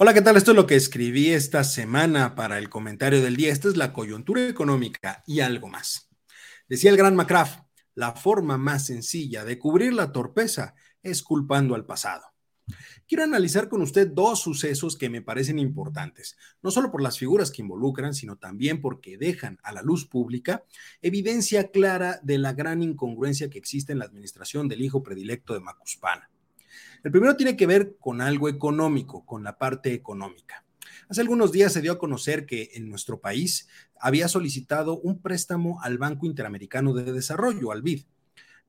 Hola, ¿qué tal? Esto es lo que escribí esta semana para el comentario del día. Esta es la coyuntura económica y algo más. Decía el gran McCraft, la forma más sencilla de cubrir la torpeza es culpando al pasado. Quiero analizar con usted dos sucesos que me parecen importantes, no solo por las figuras que involucran, sino también porque dejan a la luz pública evidencia clara de la gran incongruencia que existe en la administración del hijo predilecto de Macuspana. El primero tiene que ver con algo económico, con la parte económica. Hace algunos días se dio a conocer que en nuestro país había solicitado un préstamo al Banco Interamericano de Desarrollo, al BID,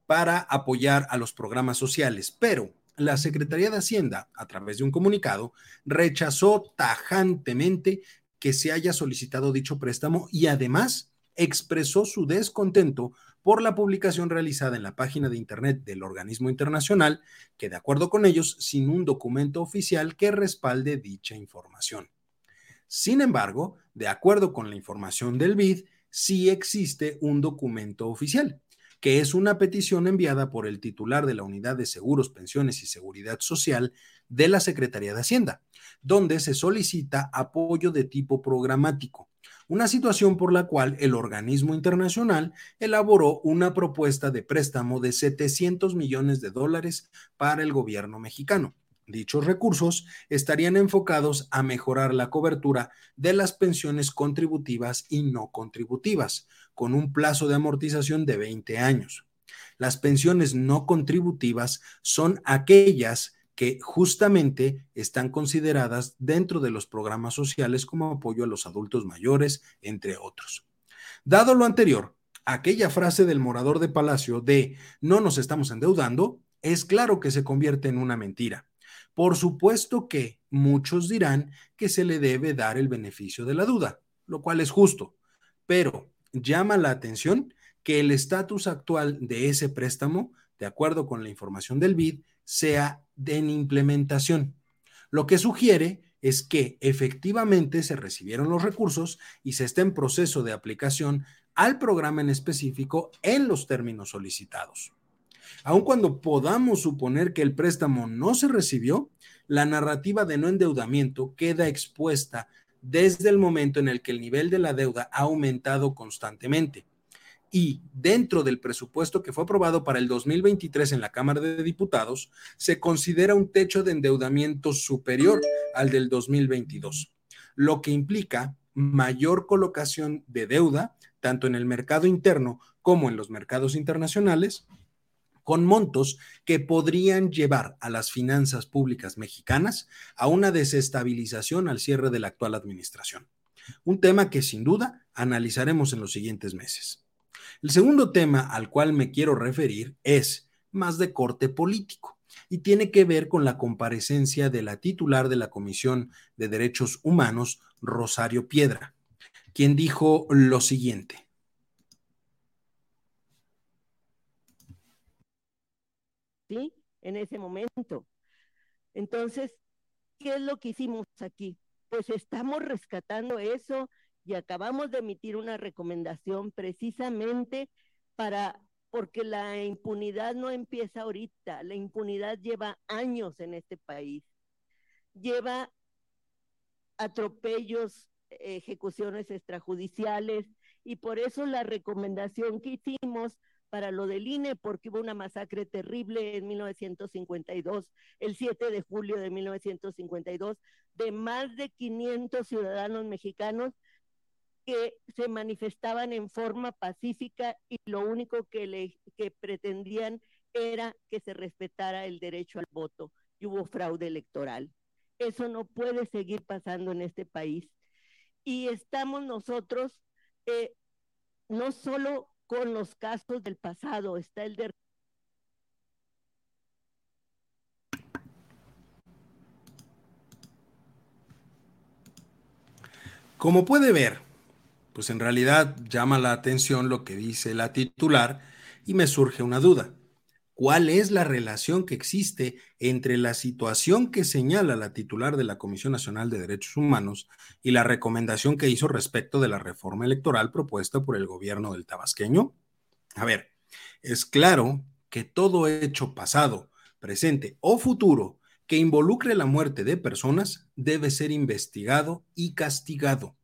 para apoyar a los programas sociales, pero la Secretaría de Hacienda, a través de un comunicado, rechazó tajantemente que se haya solicitado dicho préstamo y además expresó su descontento por la publicación realizada en la página de Internet del organismo internacional, que de acuerdo con ellos, sin un documento oficial que respalde dicha información. Sin embargo, de acuerdo con la información del BID, sí existe un documento oficial, que es una petición enviada por el titular de la Unidad de Seguros, Pensiones y Seguridad Social de la Secretaría de Hacienda, donde se solicita apoyo de tipo programático, una situación por la cual el organismo internacional elaboró una propuesta de préstamo de 700 millones de dólares para el gobierno mexicano. Dichos recursos estarían enfocados a mejorar la cobertura de las pensiones contributivas y no contributivas, con un plazo de amortización de 20 años. Las pensiones no contributivas son aquellas que justamente están consideradas dentro de los programas sociales como apoyo a los adultos mayores, entre otros. Dado lo anterior, aquella frase del morador de Palacio de no nos estamos endeudando, es claro que se convierte en una mentira. Por supuesto que muchos dirán que se le debe dar el beneficio de la duda, lo cual es justo, pero llama la atención que el estatus actual de ese préstamo, de acuerdo con la información del BID, sea de implementación, lo que sugiere es que efectivamente se recibieron los recursos y se está en proceso de aplicación al programa en específico en los términos solicitados. Aun cuando podamos suponer que el préstamo no se recibió, la narrativa de no endeudamiento queda expuesta desde el momento en el que el nivel de la deuda ha aumentado constantemente. Y dentro del presupuesto que fue aprobado para el 2023 en la Cámara de Diputados, se considera un techo de endeudamiento superior al del 2022, lo que implica mayor colocación de deuda, tanto en el mercado interno como en los mercados internacionales, con montos que podrían llevar a las finanzas públicas mexicanas a una desestabilización al cierre de la actual administración. Un tema que sin duda analizaremos en los siguientes meses. El segundo tema al cual me quiero referir es más de corte político y tiene que ver con la comparecencia de la titular de la Comisión de Derechos Humanos, Rosario Piedra, quien dijo lo siguiente. ¿sí? En ese momento. Entonces, ¿qué es lo que hicimos aquí? Pues estamos rescatando eso y acabamos de emitir una recomendación precisamente para, porque la impunidad no empieza ahorita, la impunidad lleva años en este país, lleva atropellos, ejecuciones extrajudiciales y por eso la recomendación que hicimos para lo del INE porque hubo una masacre terrible en 1952, el 7 de julio de 1952, de más de 500 ciudadanos mexicanos que se manifestaban en forma pacífica y lo único que, le, que pretendían era que se respetara el derecho al voto y hubo fraude electoral. Eso no puede seguir pasando en este país. Y estamos nosotros eh, no solo con los casos del pasado, está el de... Como puede ver, pues en realidad llama la atención lo que dice la titular y me surge una duda cuál es la relación que existe entre la situación que señala la titular de la Comisión Nacional de Derechos Humanos y la recomendación que hizo respecto de la reforma electoral propuesta por el gobierno del tabasqueño. A ver, es claro que todo hecho pasado, presente o futuro que involucre la muerte de personas debe ser investigado y castigado.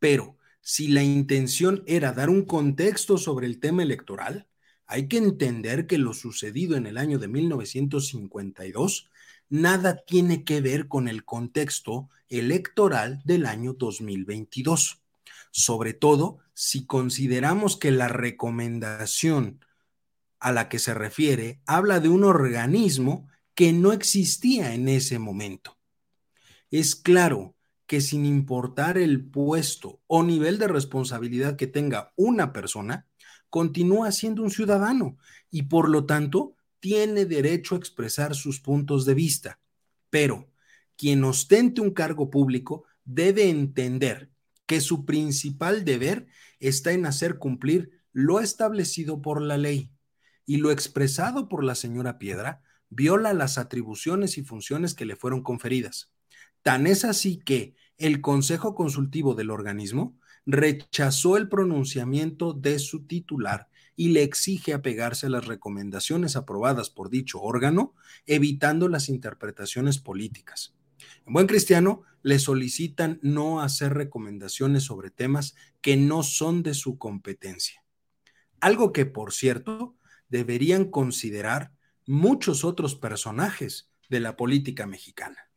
Pero si la intención era dar un contexto sobre el tema electoral, hay que entender que lo sucedido en el año de 1952 nada tiene que ver con el contexto electoral del año 2022, sobre todo si consideramos que la recomendación a la que se refiere habla de un organismo que no existía en ese momento. Es claro que sin importar el puesto o nivel de responsabilidad que tenga una persona, continúa siendo un ciudadano y por lo tanto tiene derecho a expresar sus puntos de vista. Pero quien ostente un cargo público debe entender que su principal deber está en hacer cumplir lo establecido por la ley y lo expresado por la señora Piedra viola las atribuciones y funciones que le fueron conferidas. Tan es así que el Consejo Consultivo del organismo rechazó el pronunciamiento de su titular y le exige apegarse a las recomendaciones aprobadas por dicho órgano, evitando las interpretaciones políticas. En buen cristiano, le solicitan no hacer recomendaciones sobre temas que no son de su competencia. Algo que, por cierto, deberían considerar muchos otros personajes de la política mexicana.